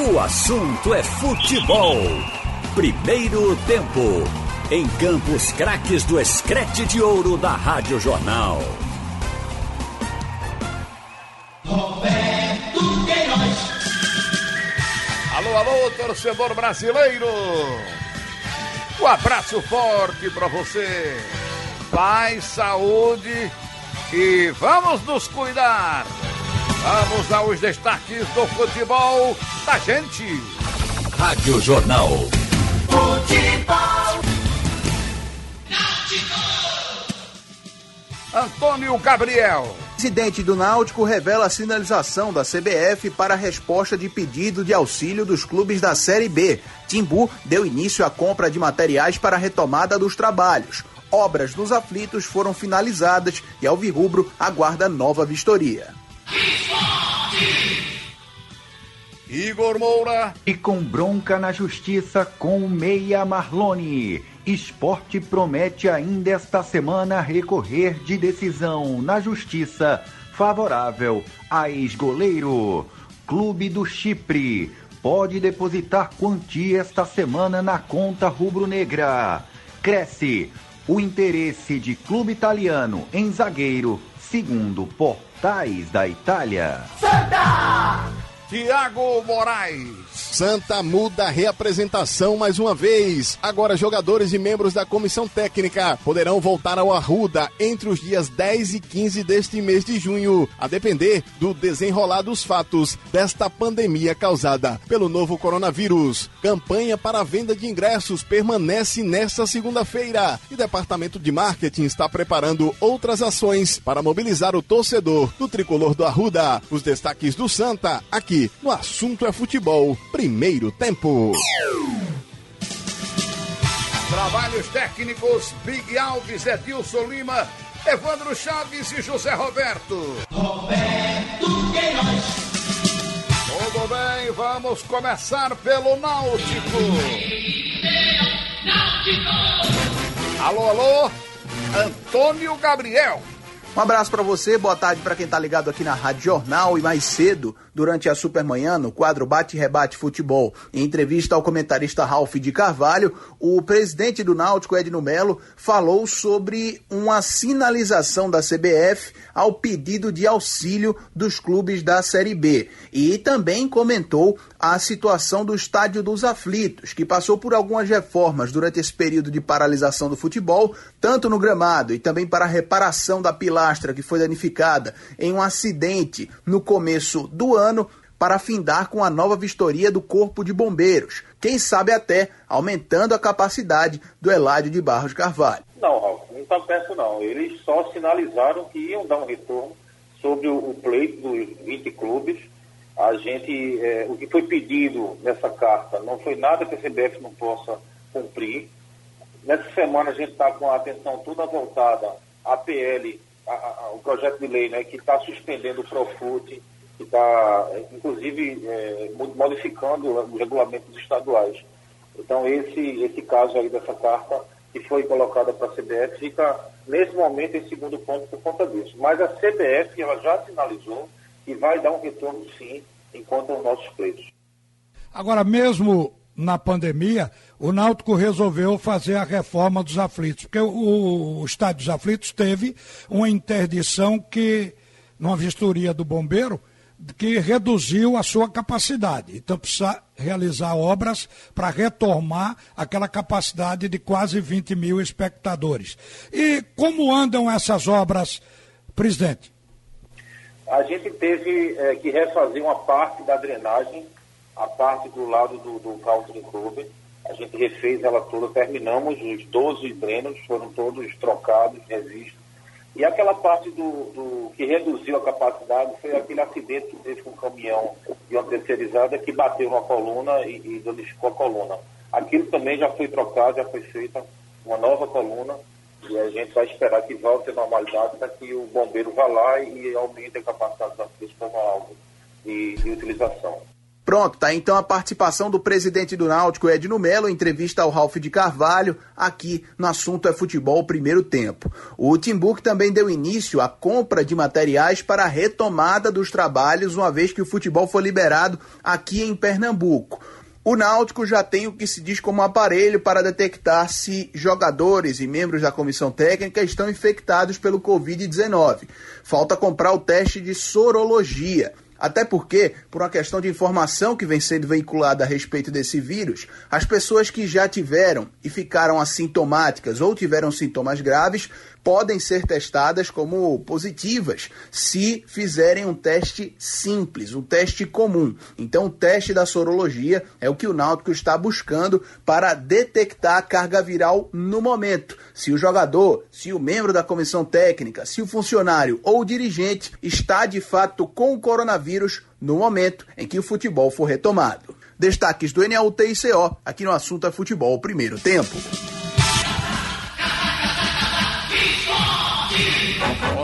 O assunto é futebol. Primeiro tempo. Em Campos Craques do Escrete de Ouro da Rádio Jornal. Roberto Queiroz. Alô, alô, torcedor brasileiro. Um abraço forte para você. Paz, saúde e vamos nos cuidar. Vamos aos destaques do futebol da gente. Rádio Jornal. Futebol. Antônio Gabriel. Presidente do Náutico revela a sinalização da CBF para a resposta de pedido de auxílio dos clubes da Série B. Timbu deu início à compra de materiais para a retomada dos trabalhos. Obras nos aflitos foram finalizadas e Alvirrubro aguarda nova vistoria. Igor Moura. E com bronca na justiça com o Meia Marlone. Esporte promete ainda esta semana recorrer de decisão na justiça favorável a ex-goleiro. Clube do Chipre pode depositar quantia esta semana na conta rubro-negra. Cresce o interesse de clube italiano em zagueiro, segundo portais da Itália. Santa! Tiago Moraes. Santa muda a reapresentação mais uma vez. Agora, jogadores e membros da comissão técnica poderão voltar ao Arruda entre os dias 10 e 15 deste mês de junho, a depender do desenrolar dos fatos desta pandemia causada pelo novo coronavírus. Campanha para a venda de ingressos permanece nesta segunda-feira e o departamento de marketing está preparando outras ações para mobilizar o torcedor do tricolor do Arruda. Os destaques do Santa aqui no Assunto é Futebol primeiro tempo. Trabalhos técnicos, Big Alves, Edilson Lima, Evandro Chaves e José Roberto. Roberto Queiroz. Tudo bem, vamos começar pelo Náutico. Alô, alô, Antônio Gabriel. Um abraço para você, boa tarde para quem tá ligado aqui na Rádio Jornal e mais cedo, durante a Supermanhã, no quadro Bate Rebate Futebol. Em entrevista ao comentarista Ralph de Carvalho, o presidente do Náutico, Edno Melo, falou sobre uma sinalização da CBF ao pedido de auxílio dos clubes da Série B. E também comentou a situação do Estádio dos Aflitos, que passou por algumas reformas durante esse período de paralisação do futebol, tanto no gramado e também para a reparação da pilastra que foi danificada em um acidente no começo do ano para findar com a nova vistoria do Corpo de Bombeiros, quem sabe até aumentando a capacidade do Eládio de Barros Carvalho. Não, Ralf, não está perto não. Eles só sinalizaram que iam dar um retorno sobre o pleito dos 20 clubes. A gente, é, o que foi pedido nessa carta não foi nada que a CBF não possa cumprir. Nessa semana a gente está com a atenção toda voltada à PL, a, a, o projeto de lei, né, que está suspendendo o Profut, que está, inclusive, é, modificando os regulamentos estaduais. Então, esse, esse caso aí dessa carta que foi colocada para a CBF fica, nesse momento, em segundo ponto por conta disso. Mas a CBF, ela já sinalizou que vai dar um retorno, sim, enquanto os nossos pleitos. Agora, mesmo na pandemia, o Náutico resolveu fazer a reforma dos aflitos, porque o, o Estádio dos Aflitos teve uma interdição que, numa vistoria do bombeiro, que reduziu a sua capacidade. Então precisa realizar obras para retomar aquela capacidade de quase 20 mil espectadores. E como andam essas obras, presidente? A gente teve é, que refazer uma parte da drenagem, a parte do lado do, do Country Club. A gente refez ela toda, terminamos os 12 drenos, foram todos trocados, revistos e aquela parte do, do, que reduziu a capacidade foi aquele acidente que teve com um caminhão de uma terceirizada que bateu na coluna e, e danificou a coluna. Aquilo também já foi trocado, já foi feita uma nova coluna e a gente vai esperar que volte à normalidade para que o bombeiro vá lá e aumente a capacidade das pessoas como algo de, de utilização. Pronto, tá então a participação do presidente do Náutico, Edno Melo, em entrevista ao Ralf de Carvalho, aqui no assunto é futebol primeiro tempo. O Timbuque também deu início à compra de materiais para a retomada dos trabalhos, uma vez que o futebol foi liberado aqui em Pernambuco. O Náutico já tem o que se diz como aparelho para detectar se jogadores e membros da comissão técnica estão infectados pelo Covid-19. Falta comprar o teste de sorologia. Até porque, por uma questão de informação que vem sendo veiculada a respeito desse vírus, as pessoas que já tiveram e ficaram assintomáticas ou tiveram sintomas graves podem ser testadas como positivas se fizerem um teste simples, um teste comum. Então, o teste da sorologia é o que o Náutico está buscando para detectar a carga viral no momento. Se o jogador, se o membro da comissão técnica, se o funcionário ou o dirigente está de fato com o coronavírus no momento em que o futebol for retomado. Destaques do NLTICO, aqui no Assunto é Futebol Primeiro Tempo.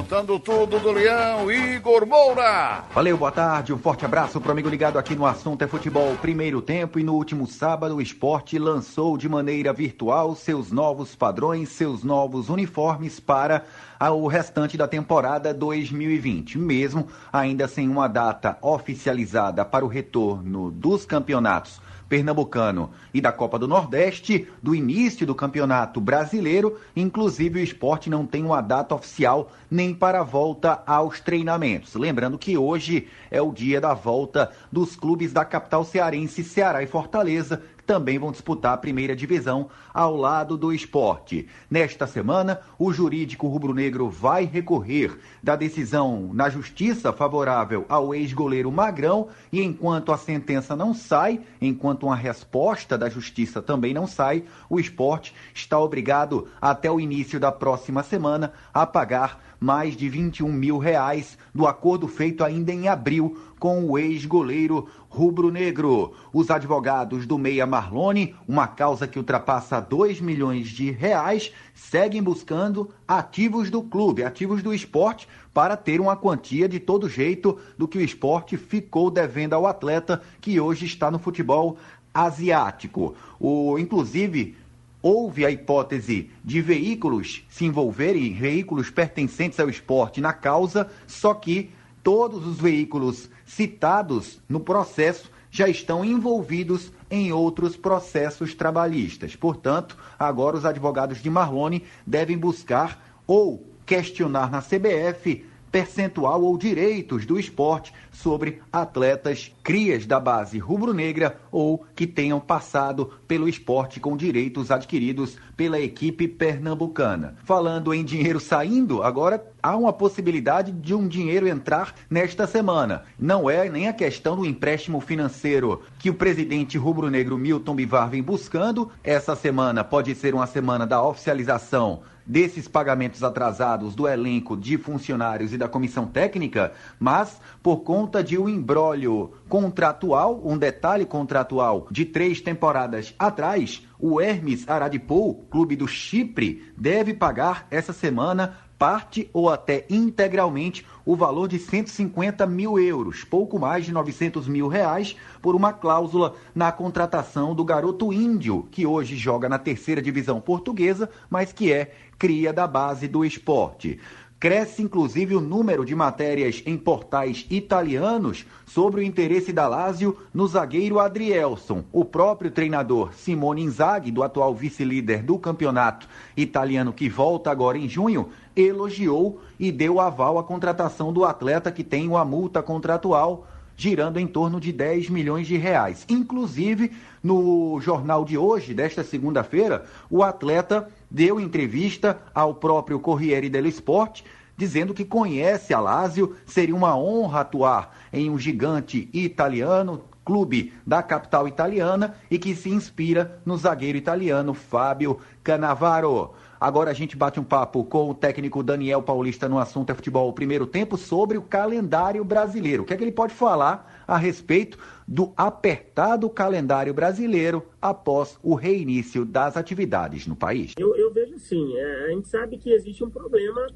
Contando tudo do Leão, Igor Moura. Valeu, boa tarde. Um forte abraço para o amigo ligado aqui no assunto é futebol primeiro tempo. E no último sábado, o esporte lançou de maneira virtual seus novos padrões, seus novos uniformes para o restante da temporada 2020. Mesmo ainda sem uma data oficializada para o retorno dos campeonatos Pernambucano e da Copa do Nordeste, do início do Campeonato Brasileiro. Inclusive, o esporte não tem uma data oficial nem para a volta aos treinamentos. Lembrando que hoje é o dia da volta dos clubes da capital cearense, Ceará e Fortaleza, também vão disputar a primeira divisão ao lado do esporte. Nesta semana, o jurídico rubro-negro vai recorrer da decisão na justiça favorável ao ex-goleiro Magrão e enquanto a sentença não sai, enquanto uma resposta da justiça também não sai, o esporte está obrigado até o início da próxima semana a pagar mais de 21 mil reais do acordo feito ainda em abril com o ex-goleiro rubro-negro. Os advogados do Meia Marlone, uma causa que ultrapassa 2 milhões de reais, seguem buscando ativos do clube, ativos do esporte, para ter uma quantia de todo jeito do que o esporte ficou devendo ao atleta que hoje está no futebol asiático. O, inclusive, houve a hipótese de veículos se envolverem, veículos pertencentes ao esporte na causa, só que todos os veículos citados no processo já estão envolvidos em outros processos trabalhistas. Portanto, agora os advogados de Marlone devem buscar ou questionar na CBF percentual ou direitos do esporte sobre atletas crias da base rubro-negra ou que tenham passado pelo esporte com direitos adquiridos pela equipe pernambucana. Falando em dinheiro saindo, agora há uma possibilidade de um dinheiro entrar nesta semana. Não é nem a questão do empréstimo financeiro que o presidente rubro-negro Milton Bivar vem buscando. Essa semana pode ser uma semana da oficialização desses pagamentos atrasados do elenco de funcionários e da comissão técnica, mas por conta de um embrólio contratual, um detalhe contratual de três temporadas atrás, o Hermes Aradipou, clube do Chipre, deve pagar essa semana parte ou até integralmente o valor de 150 mil euros, pouco mais de 900 mil reais, por uma cláusula na contratação do garoto índio, que hoje joga na terceira divisão portuguesa, mas que é cria da base do esporte. Cresce inclusive o número de matérias em portais italianos sobre o interesse da Lazio no zagueiro Adrielson. O próprio treinador Simone Inzaghi, do atual vice-líder do campeonato italiano que volta agora em junho, elogiou e deu aval à contratação do atleta que tem uma multa contratual girando em torno de 10 milhões de reais. Inclusive, no jornal de hoje, desta segunda-feira, o atleta deu entrevista ao próprio Corriere dello Sport, dizendo que conhece a Lazio, seria uma honra atuar em um gigante italiano, clube da capital italiana e que se inspira no zagueiro italiano Fábio Cannavaro. Agora a gente bate um papo com o técnico Daniel Paulista no assunto é futebol primeiro tempo sobre o calendário brasileiro. O que é que ele pode falar a respeito do apertado calendário brasileiro após o reinício das atividades no país? Eu, eu vejo sim. É, a gente sabe que existe um problema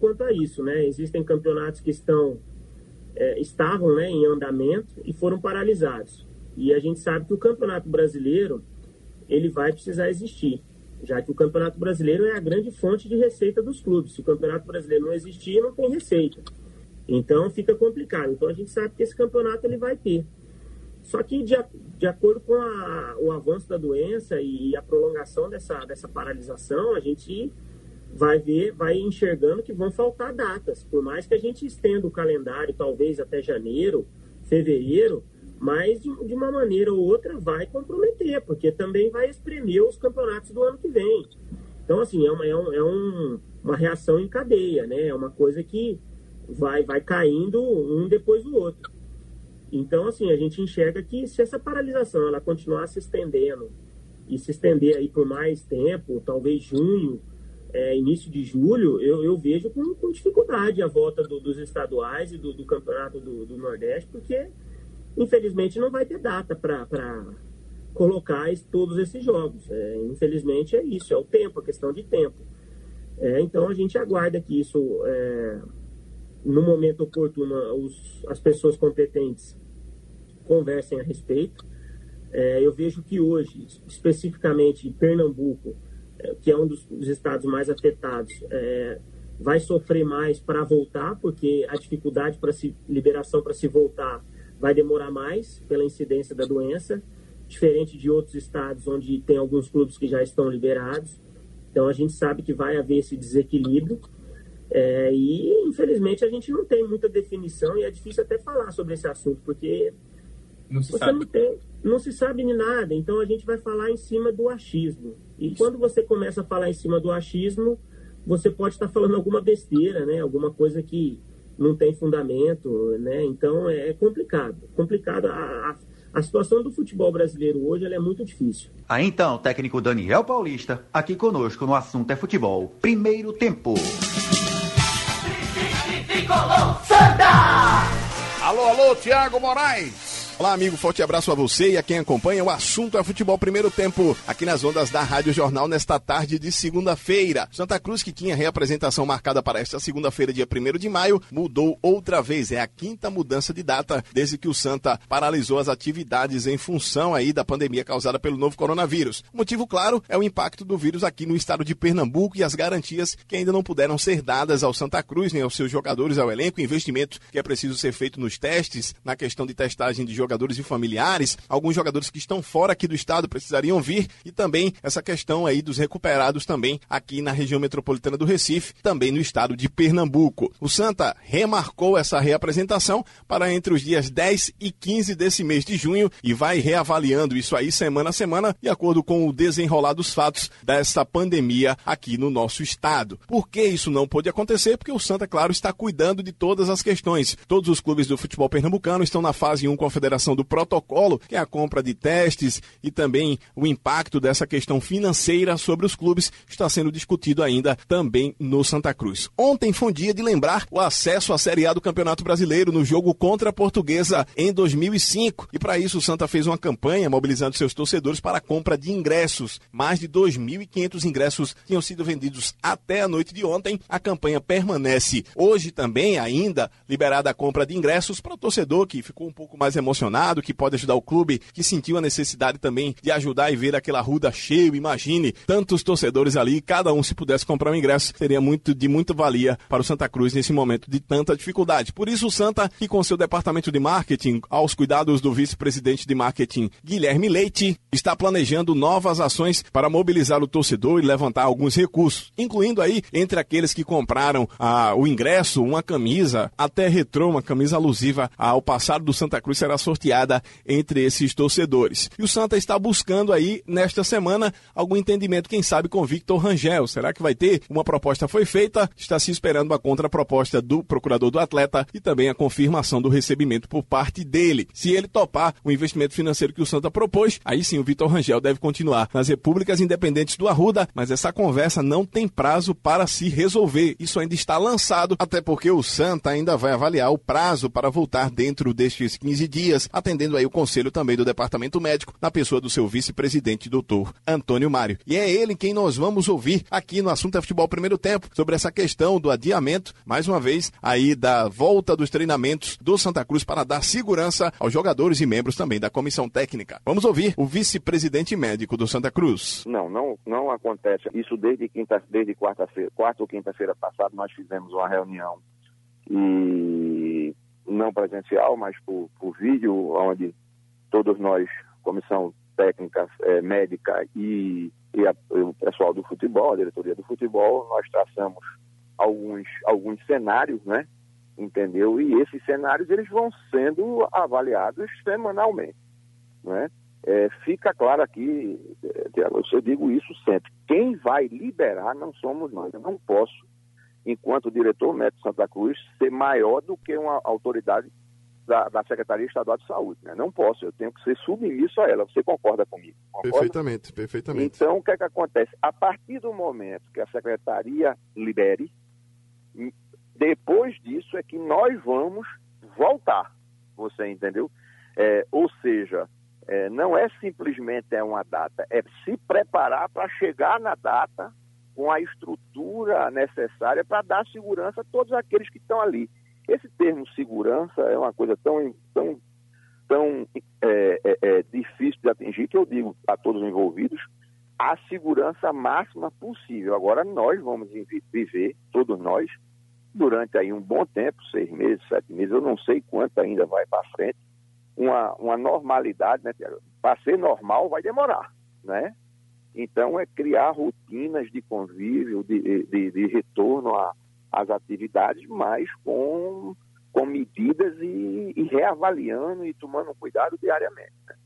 quanto a isso, né? Existem campeonatos que estão é, estavam né, em andamento e foram paralisados. E a gente sabe que o Campeonato Brasileiro ele vai precisar existir, já que o Campeonato Brasileiro é a grande fonte de receita dos clubes. Se o Campeonato Brasileiro não existir, não tem receita. Então fica complicado. Então a gente sabe que esse campeonato ele vai ter. Só que de, de acordo com a, o avanço da doença e a prolongação dessa, dessa paralisação, a gente vai ver, vai enxergando que vão faltar datas. Por mais que a gente estenda o calendário, talvez até janeiro, fevereiro, mas de, uma maneira ou outra vai comprometer, porque também vai espremer os campeonatos do ano que vem. Então, assim, é uma, é um, é um, uma reação em cadeia, né? É uma coisa que vai, vai caindo um depois do outro. Então, assim, a gente enxerga que se essa paralisação ela continuar se estendendo e se estender aí por mais tempo, talvez junho, é, início de julho, eu, eu vejo com, com, dificuldade a volta do, dos estaduais e do, do campeonato do, do, Nordeste, porque infelizmente não vai ter data para colocar todos esses jogos. É, infelizmente é isso, é o tempo, a questão de tempo. É, então a gente aguarda que isso é, no momento oportuno, os, as pessoas competentes conversem a respeito. É, eu vejo que hoje, especificamente Pernambuco, é, que é um dos, dos, estados mais afetados, é, vai sofrer mais para voltar, porque a dificuldade para liberação para se voltar vai demorar mais pela incidência da doença, diferente de outros estados onde tem alguns clubes que já estão liberados. Então a gente sabe que vai haver esse desequilíbrio. É, e, infelizmente, a gente não tem muita definição e é difícil até falar sobre esse assunto, porque não se você sabe. Não, tem, não se sabe de nada. Então, a gente vai falar em cima do achismo. E Isso. quando você começa a falar em cima do achismo, você pode estar falando alguma besteira, né? Alguma coisa que não tem fundamento, né? Então, é complicado. Complicado. A, a, a situação do futebol brasileiro hoje é muito difícil. Aí então, o técnico Daniel Paulista, aqui conosco no assunto é futebol. Primeiro tempo. Santa! Alô, alô, Tiago Moraes. Olá, amigo, forte abraço a você e a quem acompanha. O assunto é futebol primeiro tempo, aqui nas ondas da Rádio Jornal, nesta tarde de segunda-feira. Santa Cruz, que tinha reapresentação marcada para esta segunda-feira, dia 1 de maio, mudou outra vez. É a quinta mudança de data desde que o Santa paralisou as atividades em função aí da pandemia causada pelo novo coronavírus. O motivo, claro, é o impacto do vírus aqui no estado de Pernambuco e as garantias que ainda não puderam ser dadas ao Santa Cruz, nem aos seus jogadores, ao elenco, investimento que é preciso ser feito nos testes, na questão de testagem de jogadores jogadores e familiares, alguns jogadores que estão fora aqui do estado precisariam vir e também essa questão aí dos recuperados também aqui na região metropolitana do Recife, também no estado de Pernambuco. O Santa remarcou essa reapresentação para entre os dias 10 e 15 desse mês de junho e vai reavaliando isso aí semana a semana, de acordo com o desenrolar dos fatos dessa pandemia aqui no nosso estado. Por que isso não pôde acontecer? Porque o Santa, claro, está cuidando de todas as questões. Todos os clubes do futebol pernambucano estão na fase 1 Confederação do protocolo, que é a compra de testes e também o impacto dessa questão financeira sobre os clubes, está sendo discutido ainda também no Santa Cruz. Ontem foi um dia de lembrar o acesso à Série A do Campeonato Brasileiro no jogo contra a Portuguesa em 2005. E para isso o Santa fez uma campanha mobilizando seus torcedores para a compra de ingressos. Mais de 2.500 ingressos tinham sido vendidos até a noite de ontem. A campanha permanece hoje também ainda liberada a compra de ingressos para o torcedor que ficou um pouco mais emocionado que pode ajudar o clube, que sentiu a necessidade também de ajudar e ver aquela ruda cheia. Imagine tantos torcedores ali, cada um se pudesse comprar um ingresso, seria muito de muita valia para o Santa Cruz nesse momento de tanta dificuldade. Por isso o Santa, que com seu departamento de marketing, aos cuidados do vice-presidente de marketing Guilherme Leite, está planejando novas ações para mobilizar o torcedor e levantar alguns recursos, incluindo aí entre aqueles que compraram ah, o ingresso, uma camisa, até retrô, uma camisa alusiva ao passado do Santa Cruz será sorteada entre esses torcedores. E o Santa está buscando aí, nesta semana, algum entendimento, quem sabe, com Victor Rangel. Será que vai ter? Uma proposta foi feita, está se esperando a contraproposta do procurador do atleta e também a confirmação do recebimento por parte dele. Se ele topar o investimento financeiro que o Santa propôs, aí sim o Victor Rangel deve continuar nas repúblicas independentes do Arruda, mas essa conversa não tem prazo para se resolver. Isso ainda está lançado, até porque o Santa ainda vai avaliar o prazo para voltar dentro destes 15 dias Atendendo aí o conselho também do Departamento Médico, na pessoa do seu vice-presidente, doutor Antônio Mário. E é ele quem nós vamos ouvir aqui no Assunto é Futebol Primeiro Tempo, sobre essa questão do adiamento, mais uma vez, aí da volta dos treinamentos do Santa Cruz para dar segurança aos jogadores e membros também da comissão técnica. Vamos ouvir o vice-presidente médico do Santa Cruz. Não, não, não acontece. Isso desde quinta, desde quarta-feira, quarta ou quinta-feira passada nós fizemos uma reunião e não presencial, mas por, por vídeo, onde todos nós, comissão técnica, é, médica e, e, a, o pessoal do futebol, a diretoria do futebol, nós traçamos alguns, alguns cenários, né? Entendeu? E esses cenários eles vão sendo avaliados semanalmente, né? É, fica claro aqui, Tiago, eu digo isso sempre. Quem vai liberar não somos nós. Eu não posso enquanto diretor médico de Santa Cruz, ser maior do que uma autoridade da, da Secretaria Estadual de Saúde. Né? Não posso, eu tenho que ser submisso a ela. Você concorda comigo? Concorda? Perfeitamente, perfeitamente. Então, o que é que acontece? A partir do momento que a Secretaria libere, depois disso é que nós vamos voltar. Você entendeu? É, ou seja, é, não é simplesmente é uma data, é se preparar para chegar na data com a estrutura necessária para dar segurança a todos aqueles que estão ali. Esse termo segurança é uma coisa tão, tão, tão é, é, é, difícil de atingir que eu digo a todos os envolvidos a segurança máxima possível. Agora nós vamos viver, todos nós, durante aí um bom tempo, seis meses, sete meses, eu não sei quanto ainda vai para frente, uma, uma normalidade, né? Para ser normal vai demorar, né? Então, é criar rotinas de convívio, de, de, de retorno às atividades, mas com, com medidas e, e, reavaliando e tomando cuidado diariamente. Né?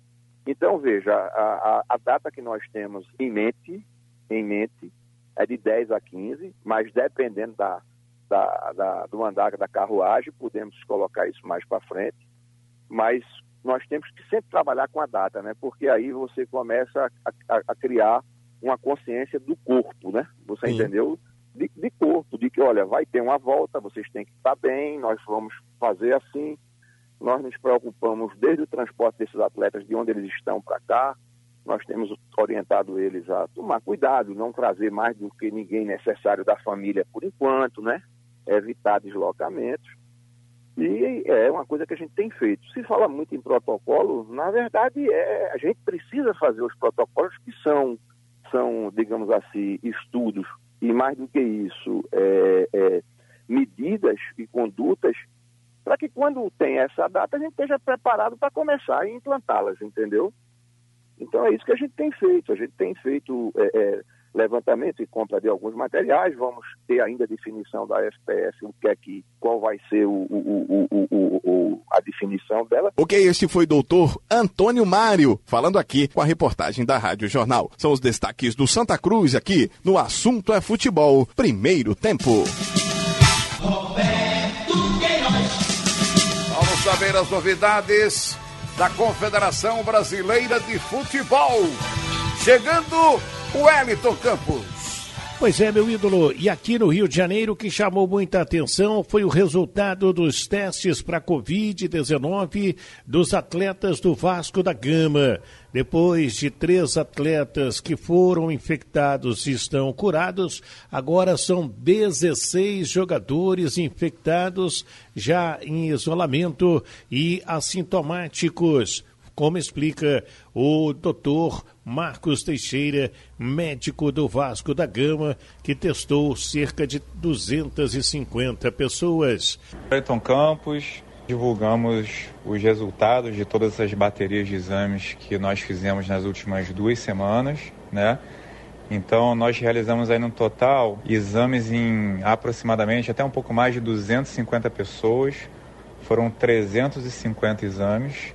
Então, veja, a, a, a, data que nós temos em mente, em mente é de 10 a 15, mas dependendo da, da, da do andar da carruagem, podemos colocar isso mais para frente. Mas nós temos que sempre trabalhar com a data, né? Porque aí você começa a, a, a criar uma consciência do corpo, né? Você Sim. entendeu? De, de, corpo, de que, olha, vai ter uma volta, vocês têm que estar bem, nós vamos fazer assim. Nós nos preocupamos desde o transporte desses atletas, de onde eles estão para cá. Nós temos orientado eles a tomar cuidado, não trazer mais do que ninguém necessário da família por enquanto, né? Evitar deslocamentos. E é uma coisa que a gente tem feito. Se fala muito em protocolo, na verdade é a gente precisa fazer os protocolos que são, são digamos assim, estudos e mais do que isso, é, é, medidas e condutas para que quando tem essa data a gente esteja preparado para começar a implantá-las, entendeu? Então é isso que a gente tem feito. A gente tem feito é, é levantamento e compra de alguns materiais, vamos ter ainda a definição da FPS, o que é que, qual vai ser o, o, o, o, a definição dela. Ok, este foi o doutor Antônio Mário, falando aqui com a reportagem da Rádio Jornal. São os destaques do Santa Cruz aqui no Assunto é Futebol, primeiro tempo. Vamos saber as novidades da Confederação Brasileira de Futebol. Chegando o Wellington Campos. Pois é, meu ídolo. E aqui no Rio de Janeiro, o que chamou muita atenção foi o resultado dos testes para Covid-19 dos atletas do Vasco da Gama. Depois de três atletas que foram infectados e estão curados, agora são 16 jogadores infectados já em isolamento e assintomáticos como explica o doutor Marcos Teixeira, médico do Vasco da Gama, que testou cerca de 250 pessoas. Ayrton Campos, divulgamos os resultados de todas as baterias de exames que nós fizemos nas últimas duas semanas, né? Então, nós realizamos aí no total exames em aproximadamente até um pouco mais de 250 pessoas. Foram 350 exames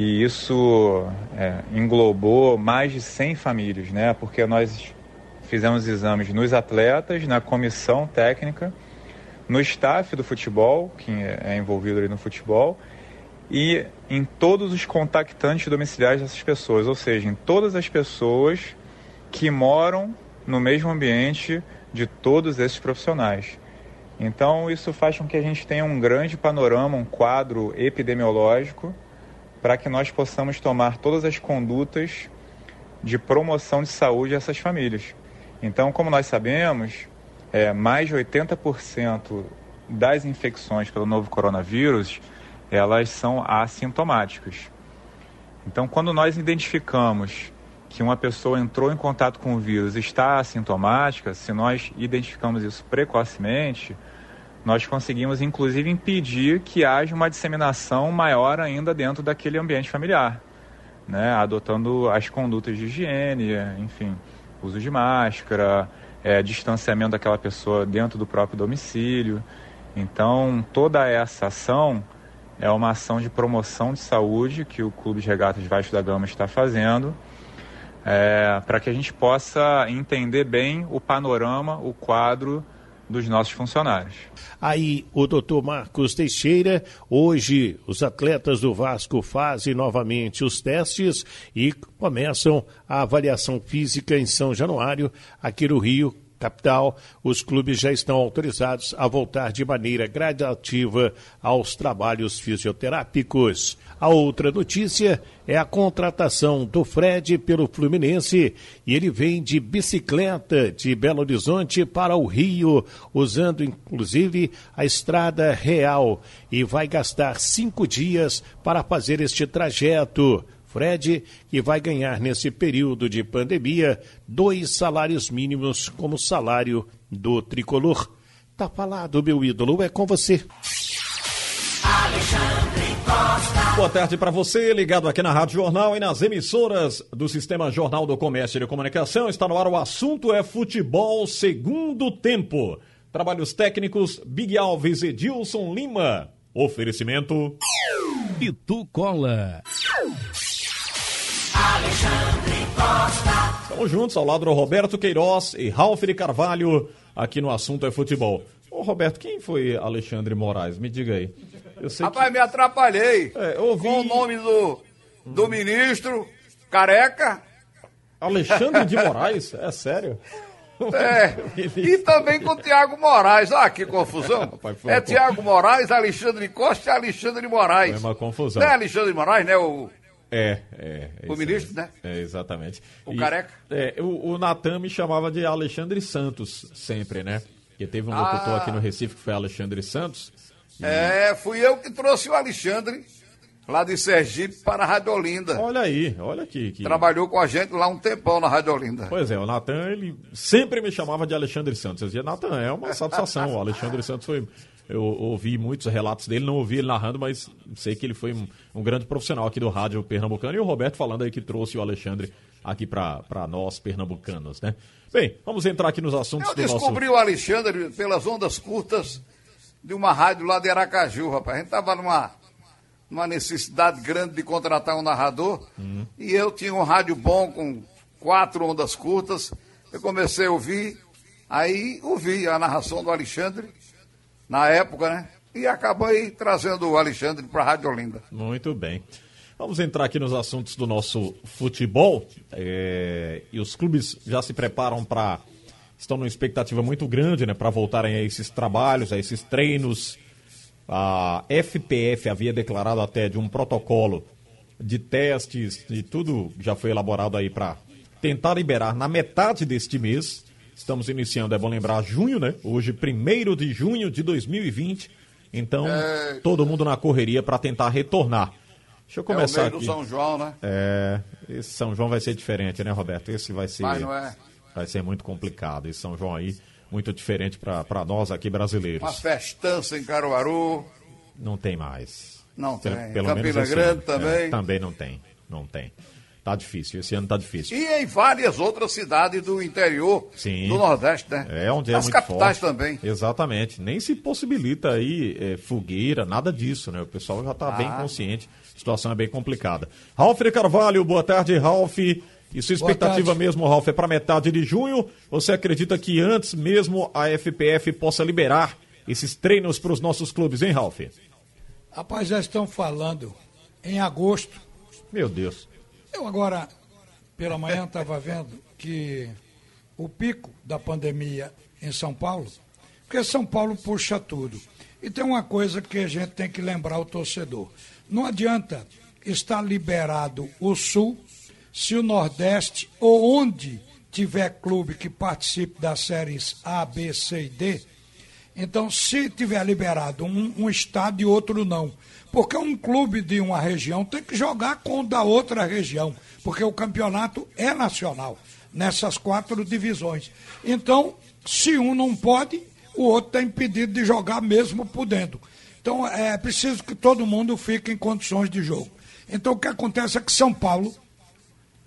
e isso é, englobou mais de 100 famílias, né? Porque nós fizemos exames nos atletas, na comissão técnica, no staff do futebol, que é envolvido ali no futebol, e em todos os contactantes domiciliares dessas pessoas, ou seja, em todas as pessoas que moram no mesmo ambiente de todos esses profissionais. Então, isso faz com que a gente tenha um grande panorama, um quadro epidemiológico para que nós possamos tomar todas as condutas de promoção de saúde a essas famílias. Então, como nós sabemos, é, mais de 80% das infecções pelo novo coronavírus, elas são assintomáticas. Então, quando nós identificamos que uma pessoa entrou em contato com o vírus está assintomática, se nós identificamos isso precocemente, nós conseguimos inclusive impedir que haja uma disseminação maior ainda dentro daquele ambiente familiar, né? adotando as condutas de higiene, enfim, uso de máscara, é, distanciamento daquela pessoa dentro do próprio domicílio. Então, toda essa ação é uma ação de promoção de saúde que o Clube de Regatas Vasco da Gama está fazendo, é, para que a gente possa entender bem o panorama, o quadro dos nossos funcionários. Aí o doutor Marcos Teixeira, hoje os atletas do Vasco fazem novamente os testes e começam a avaliação física em São Januário, aqui no Rio, capital, os clubes já estão autorizados a voltar de maneira gradativa aos trabalhos fisioterápicos. A outra notícia é a contratação do Fred pelo Fluminense e ele vem de bicicleta de Belo Horizonte para o Rio, usando inclusive a estrada real e vai gastar cinco dias para fazer este trajeto. Fred, que vai ganhar nesse período de pandemia dois salários mínimos como salário do tricolor. Tá falado, meu ídolo, é com você. Alexandre Costa. Boa tarde para você, ligado aqui na Rádio Jornal e nas emissoras do Sistema Jornal do Comércio e de Comunicação. Está no ar o assunto é futebol segundo tempo. Trabalhos técnicos, Big Alves Edilson Lima. Oferecimento. Pitu Cola. Alexandre Costa. Estamos juntos ao lado do Roberto Queiroz e Ralf de Carvalho, aqui no Assunto é Futebol. Ô Roberto, quem foi Alexandre Moraes? Me diga aí. Rapaz, que... me atrapalhei. É, ouvi... Com o nome do, do ministro, careca. Alexandre de Moraes? É sério? É. E também com o Tiago Moraes. Ah, que confusão. Rapaz, é. Tiago Moraes, Alexandre Costa e Alexandre Moraes. Foi uma confusão. Não é Alexandre Moraes, né? O é, é. O ministro, né? É, exatamente. O e, careca? É, o, o Natan me chamava de Alexandre Santos sempre, né? Porque teve um locutor ah. aqui no Recife que foi Alexandre Santos. E... É, fui eu que trouxe o Alexandre lá de Sergipe para a Rádio Olinda. Olha aí, olha aqui. Que... Trabalhou com a gente lá um tempão na Rádio Olinda. Pois é, o Natan, ele sempre me chamava de Alexandre Santos. Eu dizia, Natan, é uma satisfação. o Alexandre Santos foi eu ouvi muitos relatos dele, não ouvi ele narrando, mas sei que ele foi um, um grande profissional aqui do rádio pernambucano. E o Roberto falando aí que trouxe o Alexandre aqui para nós pernambucanos, né? Bem, vamos entrar aqui nos assuntos eu do nosso... Eu descobri o Alexandre pelas ondas curtas de uma rádio lá de Aracaju, rapaz. A gente tava numa, numa necessidade grande de contratar um narrador uhum. e eu tinha um rádio bom com quatro ondas curtas. Eu comecei a ouvir, aí ouvi a narração do Alexandre na época, né? E acabei trazendo o Alexandre para a Rádio Olinda. Muito bem. Vamos entrar aqui nos assuntos do nosso futebol. É... E os clubes já se preparam para. Estão numa expectativa muito grande, né? Para voltarem a esses trabalhos, a esses treinos. A FPF havia declarado até de um protocolo de testes, de tudo já foi elaborado aí para tentar liberar na metade deste mês Estamos iniciando, é bom lembrar, junho, né? Hoje, 1 de junho de 2020. Então, é... todo mundo na correria para tentar retornar. Deixa eu começar é o aqui. do São João, né? É, esse São João vai ser diferente, né, Roberto? Esse vai ser Mas não é. vai ser muito complicado. Esse São João aí muito diferente para nós aqui brasileiros. Uma festança em Caruaru. Não tem mais. Não tem. Pelo, pelo Campina menos Grande ano. também. É, também não tem. Não tem. Tá difícil, esse ano tá difícil. E em várias outras cidades do interior Sim. do Nordeste, né? É, onde é As muito capitais forte. também. Exatamente. Nem se possibilita aí é, fogueira, nada disso, né? O pessoal já tá ah. bem consciente. A situação é bem complicada. Ralf de Carvalho, boa tarde, Ralf. E sua expectativa mesmo, Ralf, é para metade de junho? Você acredita que antes mesmo a FPF possa liberar esses treinos para os nossos clubes, hein, Ralf? Rapaz, já estão falando em agosto. Meu Deus. Eu agora, pela manhã, estava vendo que o pico da pandemia em São Paulo, porque São Paulo puxa tudo. E tem uma coisa que a gente tem que lembrar o torcedor. Não adianta está liberado o Sul, se o Nordeste ou onde tiver clube que participe das séries A, B, C e D, então se tiver liberado um, um estado e outro não, porque um clube de uma região tem que jogar com o da outra região, porque o campeonato é nacional nessas quatro divisões. Então, se um não pode, o outro está impedido de jogar mesmo podendo. Então, é preciso que todo mundo fique em condições de jogo. Então, o que acontece é que São Paulo,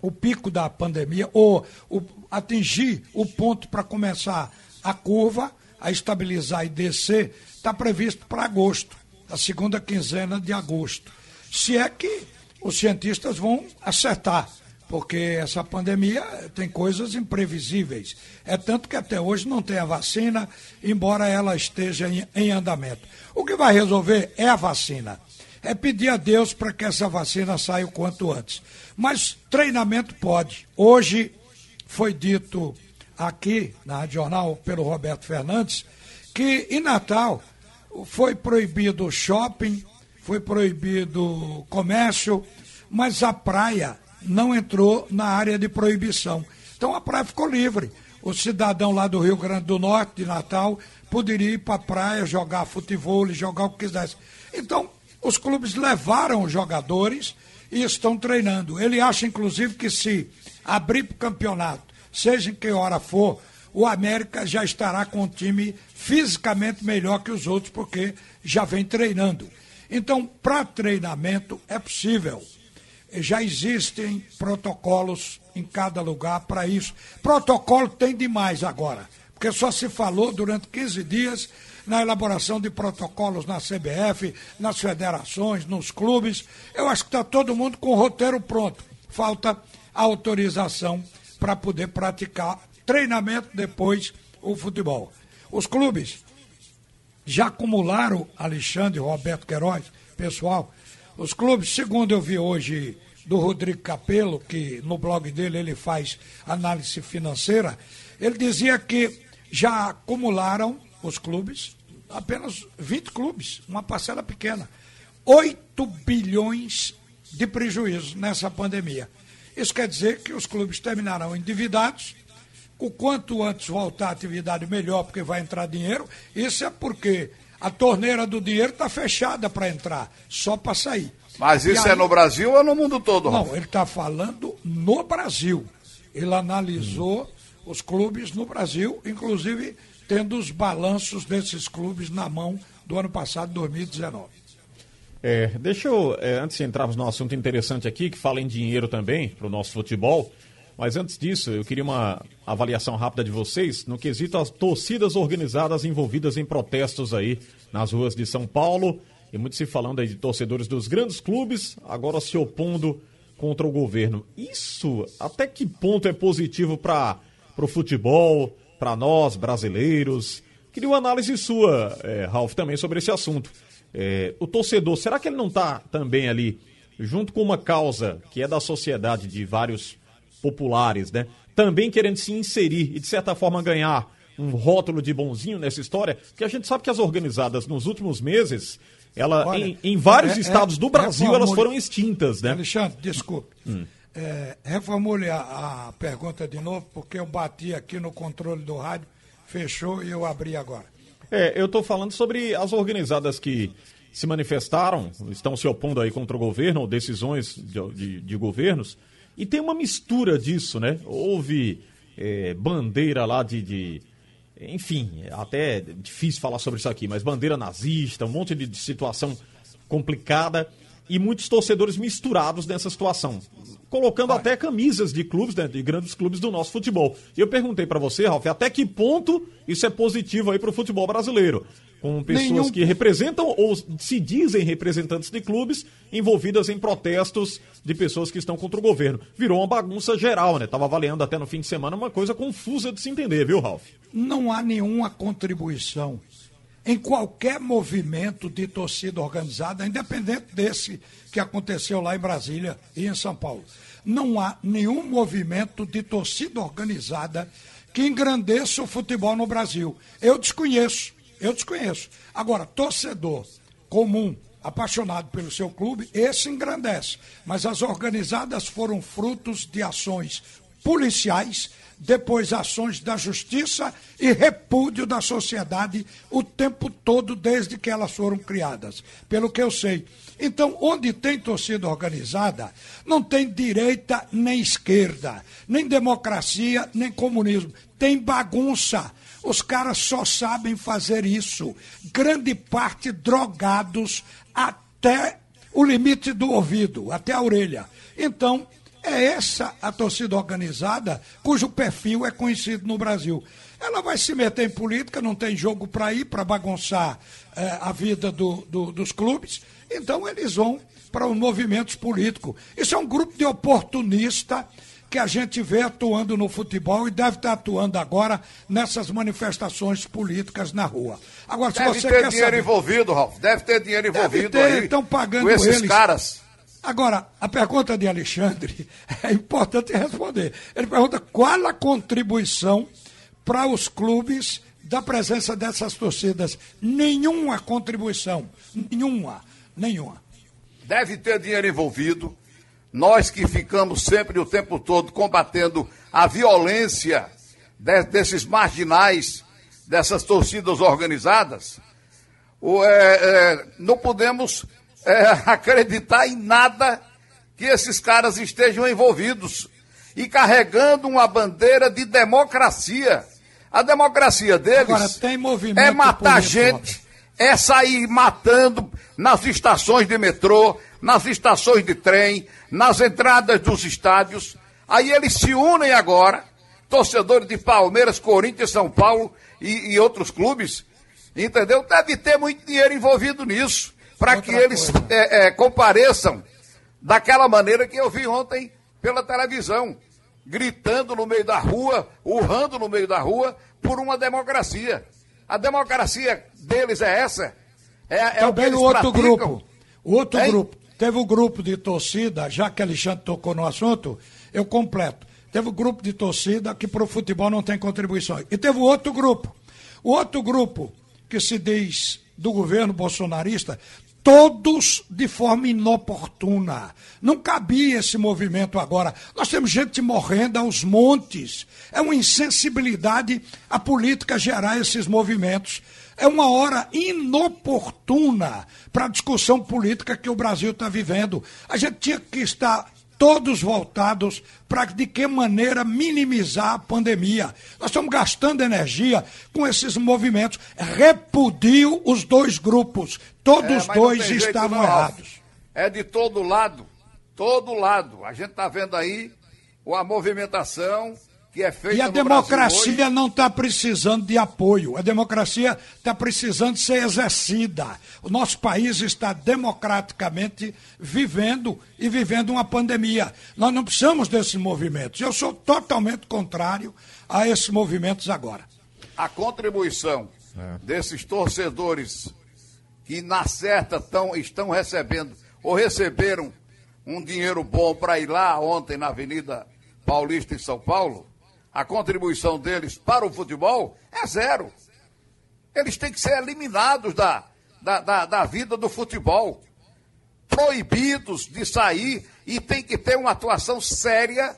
o pico da pandemia, ou o, atingir o ponto para começar a curva, a estabilizar e descer, está previsto para agosto, a segunda quinzena de agosto. Se é que os cientistas vão acertar, porque essa pandemia tem coisas imprevisíveis. É tanto que até hoje não tem a vacina, embora ela esteja em, em andamento. O que vai resolver é a vacina é pedir a Deus para que essa vacina saia o quanto antes. Mas treinamento pode. Hoje foi dito aqui na Rádio Jornal pelo Roberto Fernandes que em Natal foi proibido shopping, foi proibido comércio, mas a praia não entrou na área de proibição. Então a praia ficou livre. O cidadão lá do Rio Grande do Norte, de Natal, poderia ir para a praia, jogar futebol, jogar o que quisesse. Então, os clubes levaram os jogadores e estão treinando. Ele acha, inclusive, que se abrir para o campeonato, seja em que hora for, o América já estará com um time fisicamente melhor que os outros, porque já vem treinando. Então, para treinamento é possível. Já existem protocolos em cada lugar para isso. Protocolo tem demais agora, porque só se falou durante 15 dias na elaboração de protocolos na CBF, nas federações, nos clubes. Eu acho que está todo mundo com o roteiro pronto. Falta autorização para poder praticar treinamento depois o futebol. Os clubes já acumularam, Alexandre, Roberto Queiroz, pessoal, os clubes, segundo eu vi hoje do Rodrigo Capello, que no blog dele ele faz análise financeira, ele dizia que já acumularam os clubes, apenas 20 clubes, uma parcela pequena. 8 bilhões de prejuízo nessa pandemia. Isso quer dizer que os clubes terminarão endividados. O quanto antes voltar à atividade, melhor, porque vai entrar dinheiro. Isso é porque a torneira do dinheiro está fechada para entrar, só para sair. Mas isso aí... é no Brasil ou no mundo todo? Não, ele está falando no Brasil. Ele analisou hum. os clubes no Brasil, inclusive tendo os balanços desses clubes na mão do ano passado, 2019. É, deixa eu, é, antes de entrarmos num assunto interessante aqui, que fala em dinheiro também para o nosso futebol, mas antes disso, eu queria uma avaliação rápida de vocês no quesito as torcidas organizadas envolvidas em protestos aí nas ruas de São Paulo, e muito se falando aí de torcedores dos grandes clubes, agora se opondo contra o governo. Isso até que ponto é positivo para o futebol, para nós, brasileiros. Queria uma análise sua, é, Ralf, também sobre esse assunto. É, o torcedor, será que ele não está também ali, junto com uma causa que é da sociedade de vários populares, né? Também querendo se inserir e, de certa forma, ganhar um rótulo de bonzinho nessa história? Porque a gente sabe que as organizadas nos últimos meses, ela, Olha, em, em, vários é, é estados é, do Brasil, elas foram extintas, né? Alexandre, desculpe. Hum. É, reformule a, a, pergunta de novo, porque eu bati aqui no controle do rádio, fechou e eu abri agora. É, eu estou falando sobre as organizadas que se manifestaram, estão se opondo aí contra o governo, ou decisões de, de, de governos, e tem uma mistura disso, né? Houve é, bandeira lá de, de, Enfim, até difícil falar sobre isso aqui, mas bandeira nazista, um monte de situação complicada e muitos torcedores misturados nessa situação colocando até camisas de clubes, né, de grandes clubes do nosso futebol. E eu perguntei para você, Ralf, até que ponto isso é positivo aí para o futebol brasileiro? Com pessoas Nenhum... que representam ou se dizem representantes de clubes envolvidas em protestos de pessoas que estão contra o governo. Virou uma bagunça geral, né? Tava avaliando até no fim de semana uma coisa confusa de se entender, viu, Ralf? Não há nenhuma contribuição em qualquer movimento de torcida organizada, independente desse que aconteceu lá em Brasília e em São Paulo. Não há nenhum movimento de torcida organizada que engrandeça o futebol no Brasil. Eu desconheço, eu desconheço. Agora, torcedor comum, apaixonado pelo seu clube, esse engrandece. Mas as organizadas foram frutos de ações policiais, depois ações da justiça e repúdio da sociedade o tempo todo desde que elas foram criadas, pelo que eu sei. Então, onde tem torcida organizada, não tem direita nem esquerda, nem democracia, nem comunismo. Tem bagunça. Os caras só sabem fazer isso. Grande parte drogados até o limite do ouvido, até a orelha. Então, é essa a torcida organizada cujo perfil é conhecido no Brasil. Ela vai se meter em política, não tem jogo para ir, para bagunçar eh, a vida do, do, dos clubes. Então eles vão para os movimentos políticos. Isso é um grupo de oportunista que a gente vê atuando no futebol e deve estar atuando agora nessas manifestações políticas na rua. Agora, deve se você ter quer dinheiro saber... envolvido, Ralf. Deve ter dinheiro envolvido Deve ter, aí. estão pagando com esses eles. caras. Agora, a pergunta de Alexandre é importante responder. Ele pergunta qual a contribuição para os clubes da presença dessas torcidas. Nenhuma contribuição. Nenhuma. Nenhuma. Deve ter dinheiro envolvido. Nós que ficamos sempre o tempo todo combatendo a violência de- desses marginais, dessas torcidas organizadas, é, é, não podemos é, acreditar em nada que esses caras estejam envolvidos e carregando uma bandeira de democracia. A democracia deles é matar gente, é sair matando nas estações de metrô, nas estações de trem, nas entradas dos estádios. Aí eles se unem agora, torcedores de Palmeiras, Corinthians, São Paulo e, e outros clubes, entendeu? Deve ter muito dinheiro envolvido nisso, para que eles é, é, compareçam daquela maneira que eu vi ontem pela televisão, gritando no meio da rua, urrando no meio da rua por uma democracia. A democracia deles é essa. É, é o que Também o outro praticam. grupo. O outro Hein? grupo. Teve o grupo de torcida, já que Alexandre tocou no assunto, eu completo. Teve o grupo de torcida que para o futebol não tem contribuição. E teve outro grupo. O outro grupo que se diz do governo bolsonarista, todos de forma inoportuna. Não cabia esse movimento agora. Nós temos gente morrendo aos montes. É uma insensibilidade à política gerar esses movimentos. É uma hora inoportuna para a discussão política que o Brasil está vivendo. A gente tinha que estar todos voltados para de que maneira minimizar a pandemia. Nós estamos gastando energia com esses movimentos. Repudio os dois grupos. Todos É, dois jeito estavam Ralf. errados. É de todo lado, todo lado. A gente está vendo aí a movimentação que é feita E a no Brasil democracia hoje. não está precisando de apoio. A democracia está precisando ser exercida. O nosso país está democraticamente vivendo e vivendo uma pandemia. Nós não precisamos desses movimentos. Eu sou totalmente contrário a esses movimentos agora. a contribuição É. desses torcedores que na certa tão, estão recebendo ou receberam um dinheiro bom para ir lá ontem na Avenida Paulista em São Paulo, a contribuição deles para o futebol é zero. Eles têm que ser eliminados da, da, da, da vida do futebol. Proibidos de sair e tem que ter uma atuação séria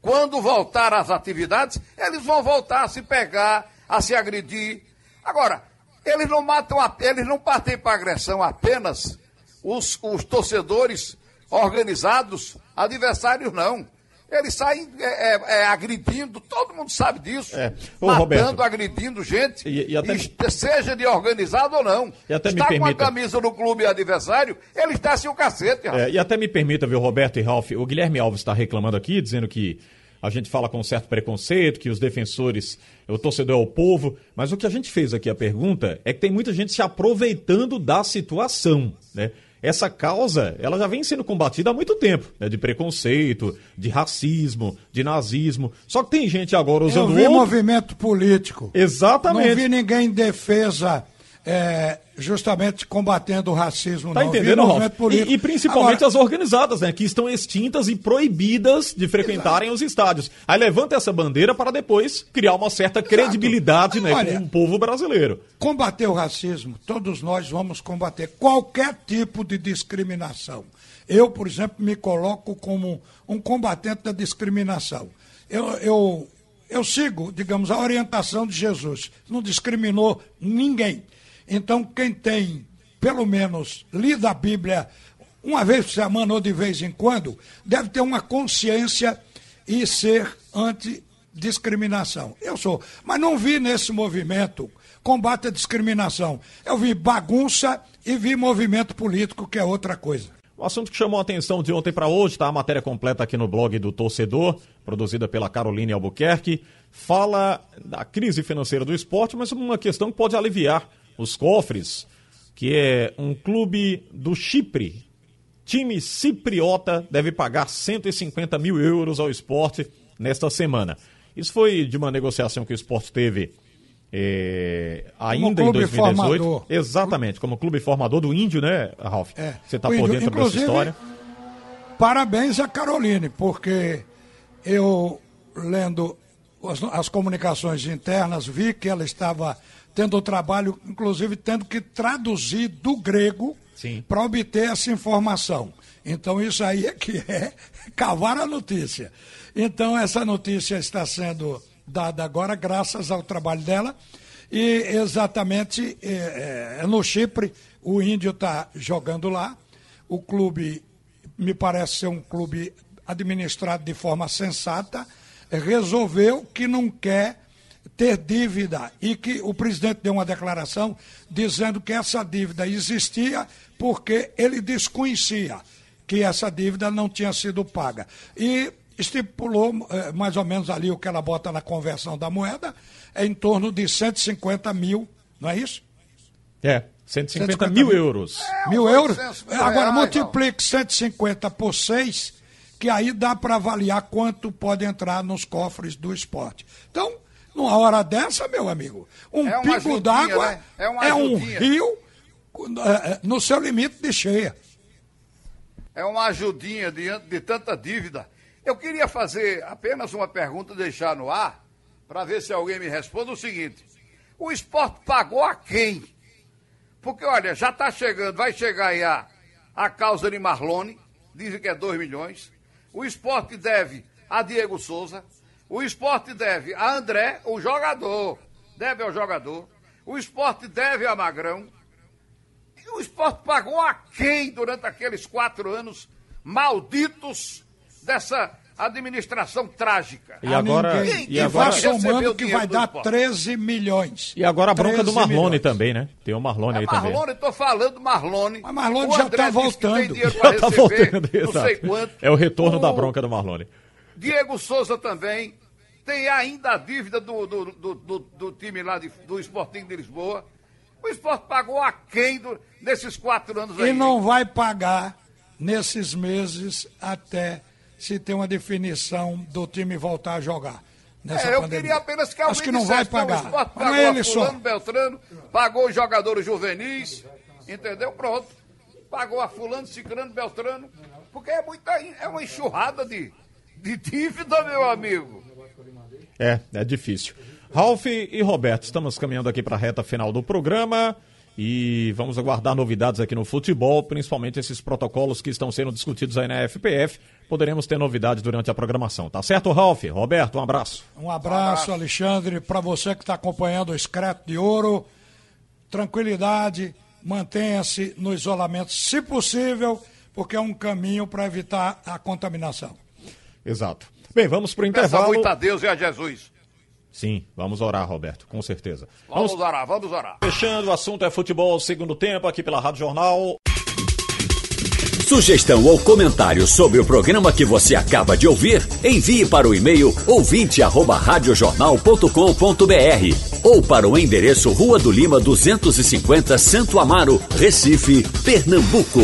quando voltar às atividades, eles vão voltar a se pegar, a se agredir. Agora, eles não matam, a- eles não partem para agressão apenas os, os torcedores organizados, adversários não. Eles saem é, é, é, agredindo, todo mundo sabe disso. É. Ô, matando, Roberto. agredindo gente, E- e até- e seja de organizado ou não. E até me Está com a permita- camisa no clube adversário, eles descem o cacete. É, e até me permita, viu, Roberto e Ralf, o Guilherme Alves está reclamando aqui, dizendo que a gente fala com certo preconceito, que os defensores, o torcedor é o povo, mas o que a gente fez aqui, a pergunta, é que tem muita gente se aproveitando da situação, né? Essa causa, ela já vem sendo combatida há muito tempo, né? De preconceito, de racismo, de nazismo. Só que tem gente agora Eu usando vi outro- movimento político. Exatamente. Não vi ninguém em defesa é, justamente combatendo o racismo. Tá não, entendendo, Ralf? movimento político. E, e principalmente Agora, as organizadas, né? Que estão extintas e proibidas de frequentarem os estádios. Aí levanta essa bandeira para depois criar uma certa credibilidade né, Olha, com o povo brasileiro. combater o racismo, todos nós vamos combater qualquer tipo de discriminação. Eu, por exemplo, me coloco como um combatente da discriminação. Eu, eu, eu sigo, digamos, a orientação de Jesus. Não discriminou ninguém. Então, quem tem, pelo menos, lido a Bíblia uma vez por semana ou de vez em quando, deve ter uma consciência e ser anti-discriminação. Eu sou. Mas não vi nesse movimento combate à discriminação. Eu vi bagunça e vi movimento político, que é outra coisa. O assunto que chamou a atenção de ontem para hoje, tá? A matéria completa aqui no blog do Torcedor, produzida pela Caroline Albuquerque, fala da crise financeira do esporte, mas uma questão que pode aliviar os cofres, que é um clube do Chipre. Time cipriota deve pagar 150 mil euros ao esporte nesta semana. Isso foi de uma negociação que o esporte teve é, ainda em clube 2018. formador. Exatamente, como clube formador do Índio, né, Ralf? É. Você está por dentro dessa história. Parabéns a Caroline, porque eu, lendo as, as comunicações internas, vi que ela estava tendo o trabalho, inclusive tendo que traduzir do grego para obter essa informação. Então, isso aí é que é cavar a notícia. Então, essa notícia está sendo dada agora graças ao trabalho dela. E exatamente é, é, no Chipre, o Índio está jogando lá. O clube me parece ser um clube administrado de forma sensata. Resolveu que não quer ter dívida e que o presidente deu uma declaração dizendo que essa dívida existia porque ele desconhecia que essa dívida não tinha sido paga. E estipulou eh, mais ou menos ali o que ela bota na conversão da moeda, é em torno de 150 mil, não é isso? É, 150 mil euros. mil euros? 800 mil Agora reais, multiplique 150 por 6, que aí dá para avaliar quanto pode entrar nos cofres do esporte. Então, numa hora dessa, meu amigo, um É ajudinha, d'água né? É é um rio eh, eh, no seu limite de cheia. É uma ajudinha diante de tanta dívida. Eu queria fazer apenas uma pergunta, deixar no ar, para ver se alguém me responde o seguinte: o esporte pagou a quem? Porque, olha, já está chegando, vai chegar aí a, a causa de Marlone, dizem que é 2 milhões. O esporte deve a Diego Souza. O esporte deve a André, o jogador. Deve ao jogador. O esporte deve a Magrão. E o esporte pagou a quem durante aqueles quatro anos malditos dessa administração trágica? E agora- Ninguém. e E, agora- vai somando que vai dar esporte. 13 milhões. E agora a bronca do 13 Marlone milhões. também, né? Tem o Marlone É aí também. Marlone, estou falando Marlone. Mas Marlone O já André tá voltando. Já tá receber, voltando, não sei exato. quanto. É o retorno da O bronca do Marlone. Diego Souza também tem ainda a dívida do, do, do, do- do time lá de- do Esportinho de Lisboa. O esporte pagou a quem do- nesses quatro anos aí? E não vai pagar nesses meses até se ter uma definição do time voltar a jogar. Nessa É, eu pandemia. queria apenas que alguém Acho que não dissesse, vai pagar. o esporte Mas não pagou é a ele só. fulano, Beltrano, pagou os jogadores juvenis, entendeu? Pronto. Pagou a fulano, ciclano, Beltrano, porque é, muita, é uma enxurrada de, de dívida, meu amigo. É, é difícil. Ralf e Roberto, estamos caminhando aqui para a reta final do programa e vamos aguardar novidades aqui no futebol, principalmente esses protocolos que estão sendo discutidos aí na FPF. Poderemos ter novidades durante a programação, tá certo, Ralf? Roberto, um abraço. Um abraço, Alexandre, para você que está acompanhando o Excreto de Ouro. Tranquilidade, mantenha-se no isolamento, se possível, porque é um caminho para evitar a contaminação. Exato. Bem, vamos para o intervalo. muito a Deus e a Jesus. Sim, vamos orar, Roberto, com certeza. Vamos orar, vamos orar. Fechando, o assunto é futebol, segundo tempo, aqui pela Rádio Jornal. Sugestão ou comentário sobre o programa que você acaba de ouvir, envie para o e-mail ouvinte@radiojornal.com.br ou para o endereço Rua do Lima 250, Santo Amaro, Recife, Pernambuco.